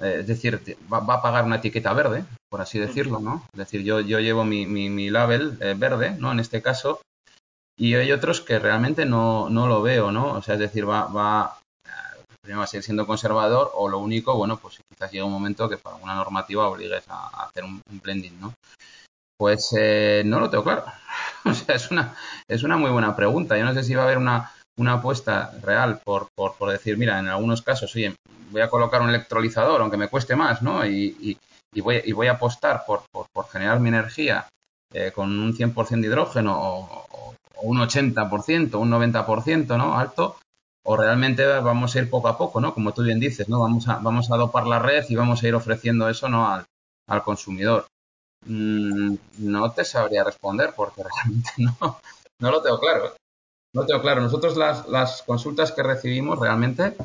eh, es decir, va, a pagar una etiqueta verde, por así decirlo, ¿no? Es decir, yo, yo llevo mi, mi, label eh, verde, ¿no? En este caso, y hay otros que realmente no, no lo veo, ¿no? O sea, es decir, va, va, primero va a seguir siendo conservador o lo único, bueno, pues quizás llega un momento que por alguna normativa obligues a, hacer un, blending, ¿no? Pues eh, no lo tengo claro. o sea, es una, es una muy buena pregunta. Yo no sé si va a haber una, una apuesta real por, por, por, decir, mira, en algunos casos, oye, voy a colocar un electrolizador, aunque me cueste más, ¿no? Y, y, voy, y voy a apostar por, por, generar mi energía eh, con un 100% de hidrógeno o, o, un 80%, un 90%, ¿no? Alto, o realmente vamos a ir poco a poco, ¿no? Como tú bien dices, ¿no? Vamos a, vamos a dopar la red y vamos a ir ofreciendo eso, ¿no? Al, al consumidor. Mm, no te sabría responder porque realmente no, no lo tengo claro. No tengo claro. Nosotros las, las consultas que recibimos realmente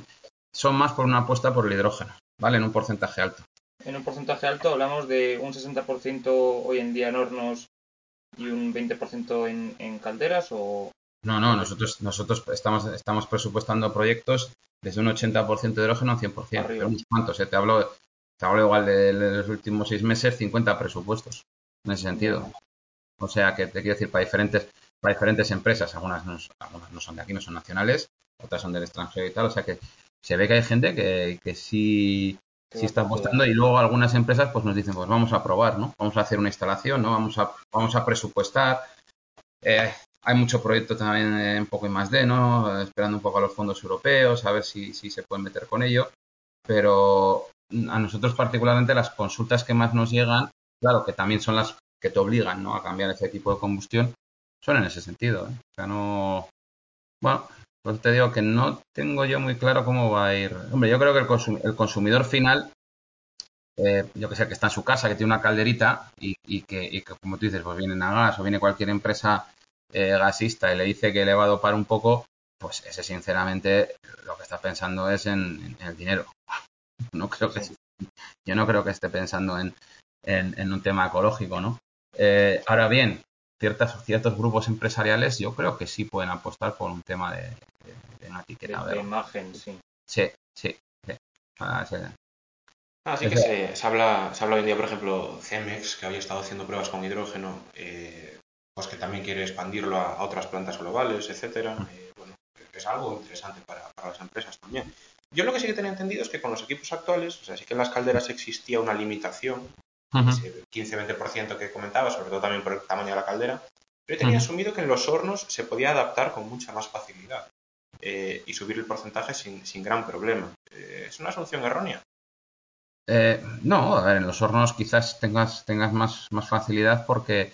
son más por una apuesta por el hidrógeno, ¿vale? En un porcentaje alto. En un porcentaje alto hablamos de un 60% hoy en día en hornos y un 20% en, en calderas o, no, no, nosotros, nosotros estamos, estamos presupuestando proyectos desde un 80% de hidrógeno a un 100%. Pero unos cuantos, ¿eh? te, hablo, te hablo igual de, los últimos seis meses, 50 presupuestos en ese sentido. O sea, que te quiero decir, para diferentes, para diferentes empresas, algunas no, algunas no son de aquí, no son nacionales, otras son del extranjero y tal. O sea, que se ve que hay gente que, que sí, sí está apostando y luego algunas empresas pues nos dicen, pues vamos a probar, ¿no? Vamos a hacer una instalación, ¿no? Vamos a, vamos a presupuestar. Eh, hay mucho proyecto también en poco y más de, ¿no? Esperando un poco a los fondos europeos, a ver si, si se pueden meter con ello. Pero a nosotros particularmente las consultas que más nos llegan, claro, que también son las que te obligan, ¿no? A cambiar ese tipo de combustión, son en ese sentido, ¿eh? O sea, no... Bueno, pues te digo que no tengo yo muy claro cómo va a ir. Hombre, yo creo que el, consumidor final eh, yo que sé, que está en su casa, que tiene una calderita y, que, y, que, como tú dices, pues viene a gas o viene cualquier empresa eh, gasista y le dice que le va a dopar un poco, pues ese sinceramente lo que está pensando es en, el dinero. No creo que yo no creo que esté pensando en, en, un tema ecológico, ¿no? Eh, ahora bien, ciertas, ciertos grupos empresariales yo creo que sí pueden apostar por un tema de, una etiqueta de, imagen, sí. Sí, sí. Ah, sí. que se, se, habla, se habla hoy en día, por ejemplo, Cemex, que había estado haciendo pruebas con hidrógeno, eh, pues que también quiere expandirlo a, otras plantas globales, etcétera. Eh, bueno, es algo interesante para, las empresas también. Yo lo que sí que tenía entendido es que con los equipos actuales, o sea, sí que en las calderas existía una limitación, ese 15-20% que comentaba, sobre todo también por el tamaño de la caldera, pero yo tenía asumido que en los hornos se podía adaptar con mucha más facilidad eh, y subir el porcentaje sin, sin gran problema. Eh, ¿Es una solución errónea? no, a ver, en los hornos quizás tengas, tengas más, más facilidad porque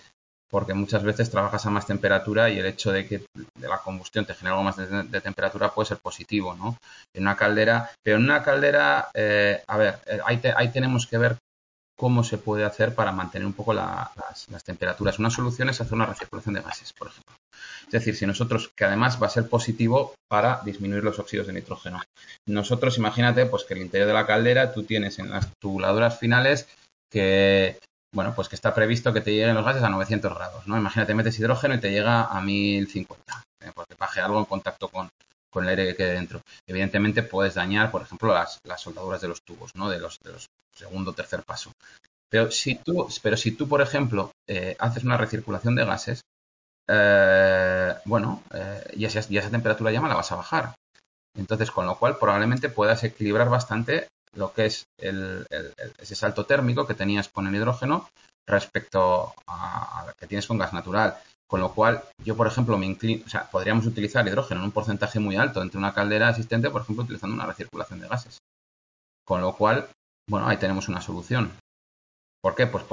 porque muchas veces trabajas a más temperatura y el hecho de que de la combustión te genere algo más de, temperatura puede ser positivo, ¿no? En una caldera, pero en una caldera, eh, a ver, eh, ahí, ahí, tenemos que ver cómo se puede hacer para mantener un poco las, temperaturas. Una solución es hacer una recirculación de gases, por ejemplo. Es decir, si nosotros, que además va a ser positivo para disminuir los óxidos de nitrógeno. Nosotros, imagínate, pues que el interior de la caldera tú tienes en las tubuladoras finales que bueno, pues que está previsto que te lleguen los gases a 900 grados, ¿no? Imagínate, metes hidrógeno y te llega a 1050, ¿eh? porque baje algo en contacto con, el aire que quede dentro. Evidentemente puedes dañar, por ejemplo, las, soldaduras de los tubos, ¿no? De los, segundo o tercer paso. Pero si tú, pero si tú por ejemplo, eh, haces una recirculación de gases, eh, bueno, eh, y, esa, esa temperatura llama la vas a bajar. Entonces, con lo cual probablemente puedas equilibrar bastante lo que es ese salto térmico que tenías con el hidrógeno respecto a, lo que tienes con gas natural. Con lo cual, yo, por ejemplo, me inclino, o sea, podríamos utilizar hidrógeno en un porcentaje muy alto entre una caldera existente, por ejemplo, utilizando una recirculación de gases. Con lo cual, bueno, ahí tenemos una solución. ¿Por qué? Pues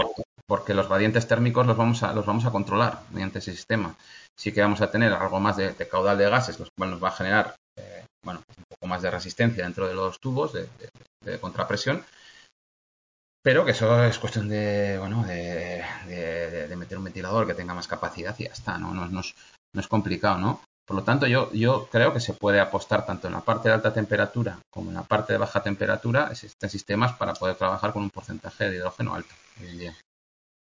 porque, los gradientes térmicos los vamos, a, los vamos a controlar mediante ese sistema. Sí que vamos a tener algo más de, caudal de gases, lo cual nos va a generar eh, bueno, un poco más de resistencia dentro de los tubos de, contrapresión, pero que eso es cuestión de, bueno, de, meter un ventilador que tenga más capacidad y ya está, ¿no? No, no es complicado, ¿no? Por lo tanto, yo, yo creo que se puede apostar tanto en la parte de alta temperatura como en la parte de baja temperatura, existen sistemas para poder trabajar con un porcentaje de hidrógeno alto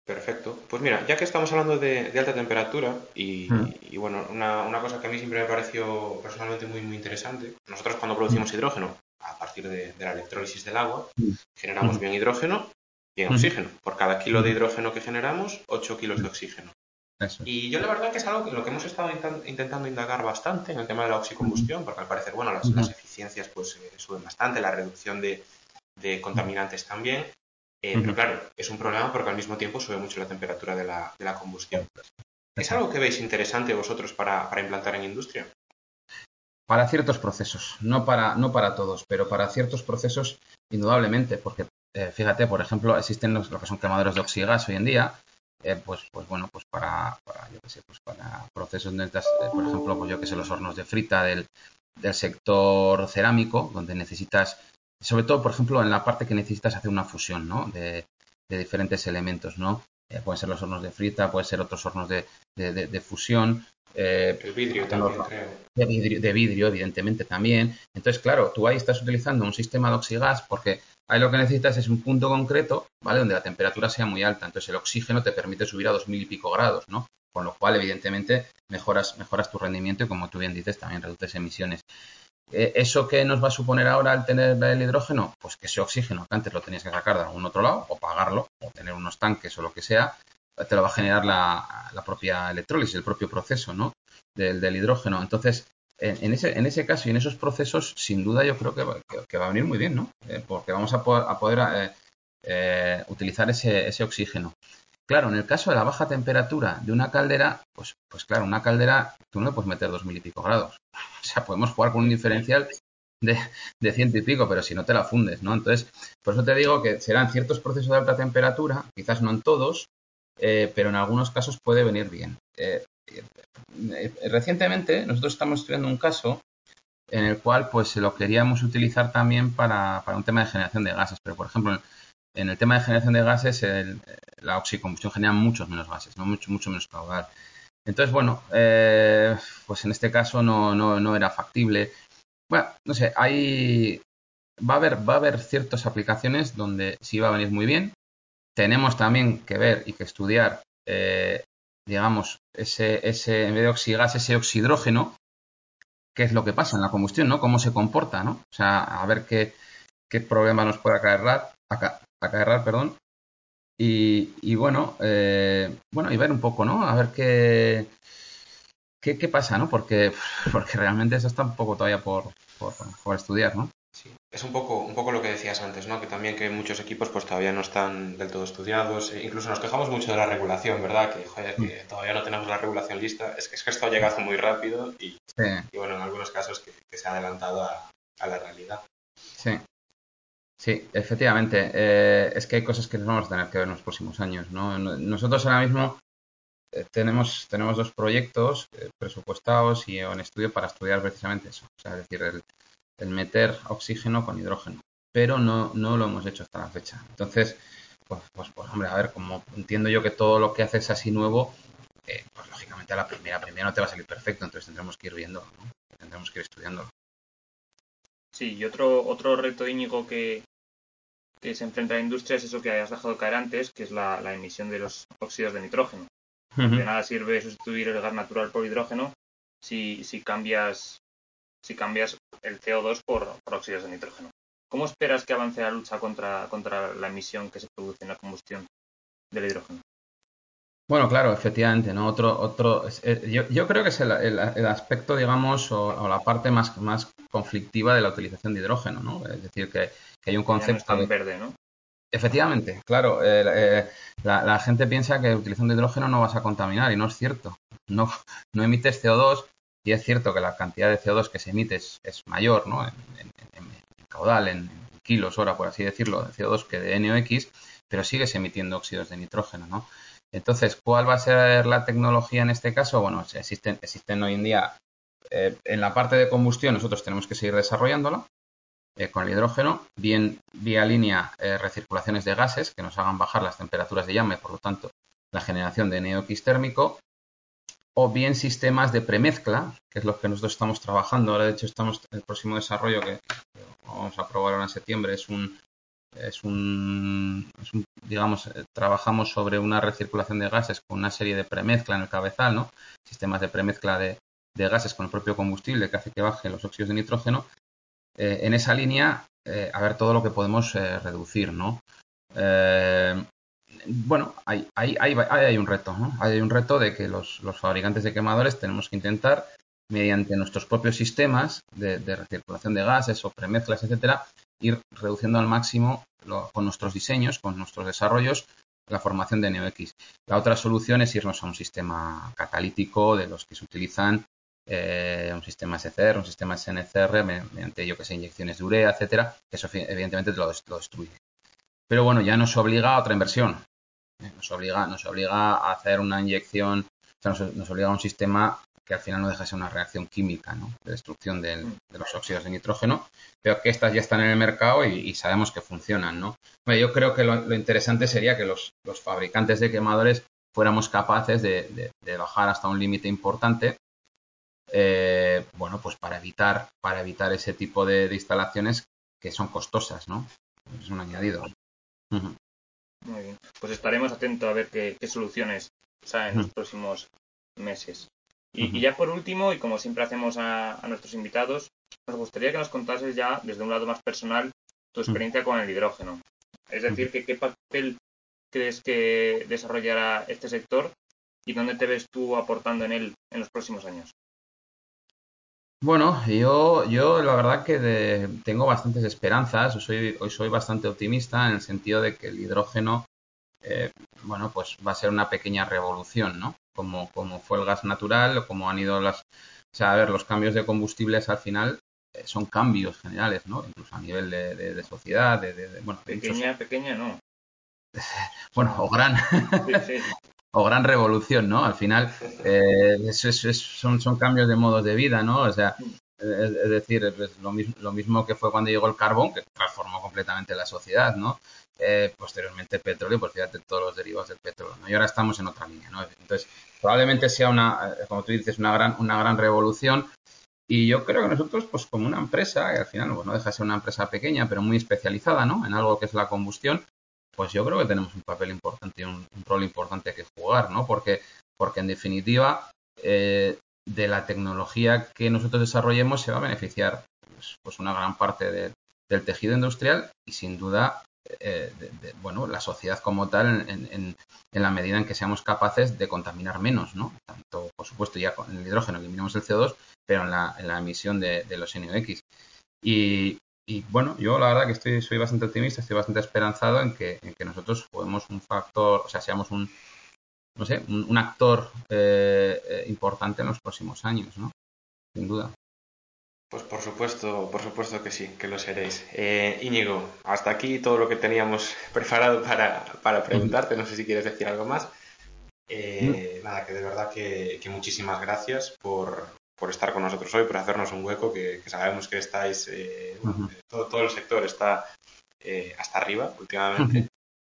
Perfecto. Pues mira, ya que estamos hablando de, alta temperatura y, mm. bueno, una, cosa que a mí siempre me pareció personalmente muy, muy interesante, nosotros cuando producimos mm. hidrógeno, a partir de, la electrólisis del agua, mm. generamos bien hidrógeno y bien oxígeno. Por cada kilo de hidrógeno que generamos, 8 kilos de oxígeno. Y yo la verdad que es algo que lo que hemos estado intentando indagar bastante en el tema de la oxicombustión, porque al parecer, bueno, las, eficiencias pues eh, suben bastante, la reducción de, contaminantes también. Eh, pero claro, es un problema porque al mismo tiempo sube mucho la temperatura de la, combustión. ¿Es algo que veis interesante vosotros para, implantar en industria? Para ciertos procesos, no para, no para todos, pero para ciertos procesos indudablemente, porque eh, fíjate, por ejemplo, existen los, lo que son quemadores de oxigas hoy en día, eh, pues, pues bueno, pues para, para yo qué sé, pues para procesos de, por ejemplo, pues yo que sé, los hornos de frita del, del sector cerámico, donde necesitas, sobre todo, por ejemplo, en la parte que necesitas hacer una fusión, ¿no? De, de diferentes elementos, ¿no? Eh, pueden ser los hornos de frita, pueden ser otros hornos de, de, fusión. Eh, el vidrio también, creo. De vidrio, de vidrio, evidentemente, también. Entonces, claro, tú ahí estás utilizando un sistema de oxigas porque Ahí lo que necesitas es un punto concreto, ¿vale? Donde la temperatura sea muy alta. Entonces el oxígeno te permite subir a dos mil y pico grados, ¿no? Con lo cual, evidentemente, mejoras, mejoras tu rendimiento y, como tú bien dices, también reduces emisiones. Eh, ¿Eso qué nos va a suponer ahora al tener el hidrógeno? Pues que ese oxígeno, que antes lo tenías que sacar de algún otro lado, o pagarlo, o tener unos tanques o lo que sea, te lo va a generar la, propia electrólisis, el propio proceso, ¿no? Del, del hidrógeno. Entonces, en, ese, en ese caso y en esos procesos, sin duda yo creo que, va a venir muy bien, ¿no? Eh, porque vamos a, poder eh, eh, utilizar ese, ese, oxígeno. Claro, en el caso de la baja temperatura de una caldera, pues, pues claro, una caldera tú no le puedes meter dos mil y pico grados. O sea, podemos jugar con un diferencial de, ciento y pico, pero si no te la fundes, ¿no? Entonces, por eso te digo que serán ciertos procesos de alta temperatura, quizás no en todos, pero en algunos casos puede venir bien. Recientemente nosotros estamos estudiando un caso en el cual pues lo queríamos utilizar también para, un tema de generación de gases, pero por ejemplo en el tema de generación de gases la oxicombustión genera muchos menos gases, ¿no? mucho, mucho menos caudal. Entonces, bueno, eh, pues en este caso no, no, no, era factible. Bueno, no sé, hay, va a haber, va a haber ciertas aplicaciones donde sí va a venir muy bien. Tenemos también que ver y que estudiar eh, digamos, ese, ese, en vez de oxigas, ese oxidrógeno, qué es lo que pasa en la combustión, ¿no? Cómo se comporta, ¿no? O sea, a ver qué, qué problema nos puede acarrear, acarrear perdón. Y, y bueno, eh, bueno, y ver un poco, ¿no? A ver qué, qué, qué, pasa, ¿no? Porque, porque realmente eso está un poco todavía por, por, por estudiar, ¿no? Es un poco, un poco lo que decías antes, ¿no? Que también que muchos equipos pues todavía no están del todo estudiados. E incluso nos quejamos mucho de la regulación, ¿verdad? Que, joder, que todavía no tenemos la regulación lista. Es que, es que esto ha llegado muy rápido y, y bueno, en algunos casos que, se ha adelantado a, la realidad. Sí. Sí, efectivamente. Eh, es que hay cosas que nos vamos a tener que ver en los próximos años, ¿no? Nosotros ahora mismo eh, tenemos, tenemos dos proyectos eh, presupuestados y en estudio para estudiar precisamente eso. O sea, es decir, el, el meter oxígeno con hidrógeno, pero no, no lo hemos hecho hasta la fecha. Entonces, pues, pues, pues hombre, a ver, como entiendo yo que todo lo que haces así nuevo, eh, pues lógicamente a la primera, primera no te va a salir perfecto, entonces tendremos que ir viendo, tendremos que ir estudiándolo. Sí, y otro, otro reto, Íñigo, que, que se enfrenta a la industria es eso que hayas dejado caer antes, que es la, emisión de los óxidos de nitrógeno. De nada sirve sustituir el gas natural por hidrógeno si, si cambias si cambias el CO2 por, óxidos de nitrógeno. ¿Cómo esperas que avance la lucha contra, contra la emisión que se produce en la combustión del hidrógeno? Bueno, claro, efectivamente, ¿no? Otro, otro, yo, yo, creo que es el, el, aspecto, digamos, o, la parte más, más conflictiva de la utilización de hidrógeno, ¿no? Es decir, que, que hay un concepto... de... verde, ¿no? Efectivamente, claro. Eh, eh, la, la, gente piensa que utilizando hidrógeno no vas a contaminar y no es cierto. No, no emites CO2 y es cierto que la cantidad de CO2 que se emite es, es mayor, ¿no? En, caudal, en kilos hora, por así decirlo, de CO2 que de NOx, pero sigues emitiendo óxidos de nitrógeno, ¿no? Entonces, ¿cuál va a ser la tecnología en este caso? Bueno, existen, existen hoy en día, eh, en la parte de combustión nosotros tenemos que seguir desarrollándola eh, con el hidrógeno, bien vía línea eh, recirculaciones de gases que nos hagan bajar las temperaturas de llama y por lo tanto la generación de NOx térmico, o bien sistemas de premezcla, que es lo que nosotros estamos trabajando. Ahora, de hecho, estamos el próximo desarrollo que, vamos a probar ahora en septiembre es un es un, digamos, eh, trabajamos sobre una recirculación de gases con una serie de premezcla en el cabezal, ¿no? Sistemas de premezcla de, de gases con el propio combustible que hace que bajen los óxidos de nitrógeno. Eh, en esa línea, eh, a ver todo lo que podemos reducir, ¿no? Bueno, hay, hay, un reto, ¿no? Hay un reto de que los, fabricantes de quemadores tenemos que intentar mediante nuestros propios sistemas de, recirculación de gases o premezclas, etcétera, ir reduciendo al máximo con nuestros diseños, con nuestros desarrollos, la formación de NOx. La otra solución es irnos a un sistema catalítico de los que se utilizan eh, un sistema SCR, un sistema SNCR, mediante, yo que sé, inyecciones de urea, etcétera, que eso evidentemente lo, lo destruye. Pero bueno, ya nos obliga a otra inversión. Nos obliga, nos obliga a hacer una inyección, o sea, nos, obliga a un sistema que al final no deja de ser una reacción química ¿no? de destrucción de los óxidos de nitrógeno, pero que estas ya están en el mercado y, sabemos que funcionan. ¿no? Bueno, yo creo que lo, interesante sería que los, los, fabricantes de quemadores fuéramos capaces de, de, bajar hasta un límite importante, eh, bueno, pues para evitar, para evitar ese tipo de, instalaciones que son costosas, ¿no? Es un añadido. Muy bien. Pues estaremos atentos a ver qué, qué soluciones salen en los próximos meses. Y, uh -huh. y, ya por último, y como siempre hacemos a, a, nuestros invitados, nos gustaría que nos contases ya desde un lado más personal tu experiencia con el hidrógeno. Es decir, que, qué papel crees que desarrollará este sector y dónde te ves tú aportando en él en los próximos años. Bueno, yo, yo la verdad que de, tengo bastantes esperanzas. Soy, hoy soy bastante optimista en el sentido de que el hidrógeno, eh, bueno, pues va a ser una pequeña revolución, ¿no? Como, como fue el gas natural, como han ido las, o sea, a ver, los cambios de combustibles al final eh, son cambios generales, ¿no? Incluso a nivel de, de, de sociedad, de, de bueno, pequeña, muchos... pequeña, no. bueno, o gran. Sí, sí. O gran revolución, ¿no? Al final eh, son, son, cambios de modos de vida, ¿no? O sea, es, decir, lo, mismo, que fue cuando llegó el carbón, que transformó completamente la sociedad, ¿no? Eh, posteriormente petróleo, pues fíjate todos los derivados del petróleo, ¿no? Y ahora estamos en otra línea, ¿no? Entonces, probablemente sea una, como tú dices, una gran, una gran revolución. Y yo creo que nosotros, pues como una empresa, que al final pues, no deja de ser una empresa pequeña, pero muy especializada, ¿no? En algo que es la combustión, pues yo creo que tenemos un papel importante y un, rol importante que jugar, ¿no? Porque, porque en definitiva, eh, de la tecnología que nosotros desarrollemos se va a beneficiar pues, pues una gran parte de, del tejido industrial y sin duda, eh, bueno, la sociedad como tal en, en, la medida en que seamos capaces de contaminar menos, ¿no? Tanto, por supuesto, ya con el hidrógeno eliminamos el CO2, pero en la, en la emisión de, de los NOx. Y, y bueno, yo la verdad que estoy, soy bastante optimista, estoy bastante esperanzado en que, en que nosotros juguemos un factor, o sea, seamos un, no sé, un, un actor eh, eh, importante en los próximos años, ¿no? Sin duda. Pues por supuesto, por supuesto que sí, que lo seréis. Eh, Íñigo, hasta aquí todo lo que teníamos preparado para, para preguntarte. No sé si quieres decir algo más. Eh, nada, que de verdad que, que muchísimas gracias por, por estar con nosotros hoy, por hacernos un hueco, que, que sabemos que estáis, eh, uh -huh. todo, todo, el sector está eh, hasta arriba últimamente. Uh -huh.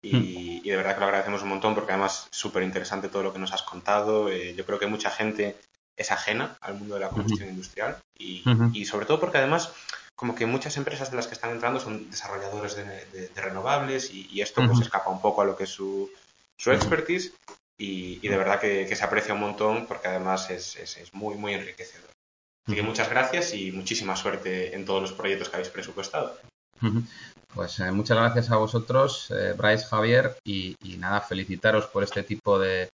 y, y, de verdad que lo agradecemos un montón porque además es súper interesante todo lo que nos has contado. Eh, yo creo que mucha gente es ajena al mundo de la combustión uh -huh. industrial y, y, sobre todo porque además como que muchas empresas de las que están entrando son desarrolladores de, de, de renovables y, y, esto pues escapa un poco a lo que es su, su expertise y, y de verdad que, que, se aprecia un montón porque además es, es, es muy, muy enriquecedor. Así que muchas gracias y muchísima suerte en todos los proyectos que habéis presupuestado. Pues eh, muchas gracias a vosotros, eh, Bryce, Javier, y, nada, felicitaros por este tipo de,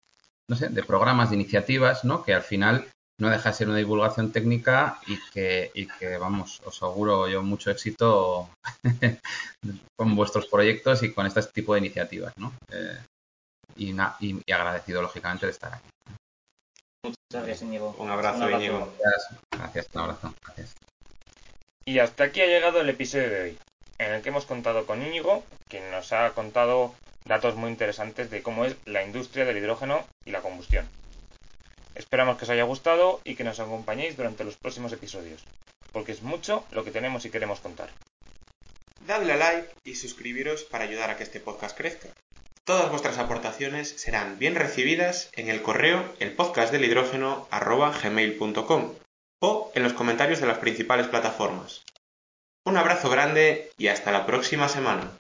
no sé, de programas, de iniciativas, ¿no? Que al final no deja de ser una divulgación técnica y que, y que vamos, os auguro yo mucho éxito con vuestros proyectos y con este tipo de iniciativas, ¿no? Eh, y, y, agradecido, lógicamente, de estar aquí. Muchas gracias, Íñigo. Un abrazo, Íñigo. Gracias, gracias, un abrazo. Gracias. Y hasta aquí ha llegado el episodio de hoy, en el que hemos contado con Íñigo, quien nos ha contado datos muy interesantes de cómo es la industria del hidrógeno y la combustión. Esperamos que os haya gustado y que nos acompañéis durante los próximos episodios, porque es mucho lo que tenemos y queremos contar. Dadle a like y suscribiros para ayudar a que este podcast crezca. Todas vuestras aportaciones serán bien recibidas en el correo elpodcastdelhidrógeno@gmail.com o en los comentarios de las principales plataformas. Un abrazo grande y hasta la próxima semana.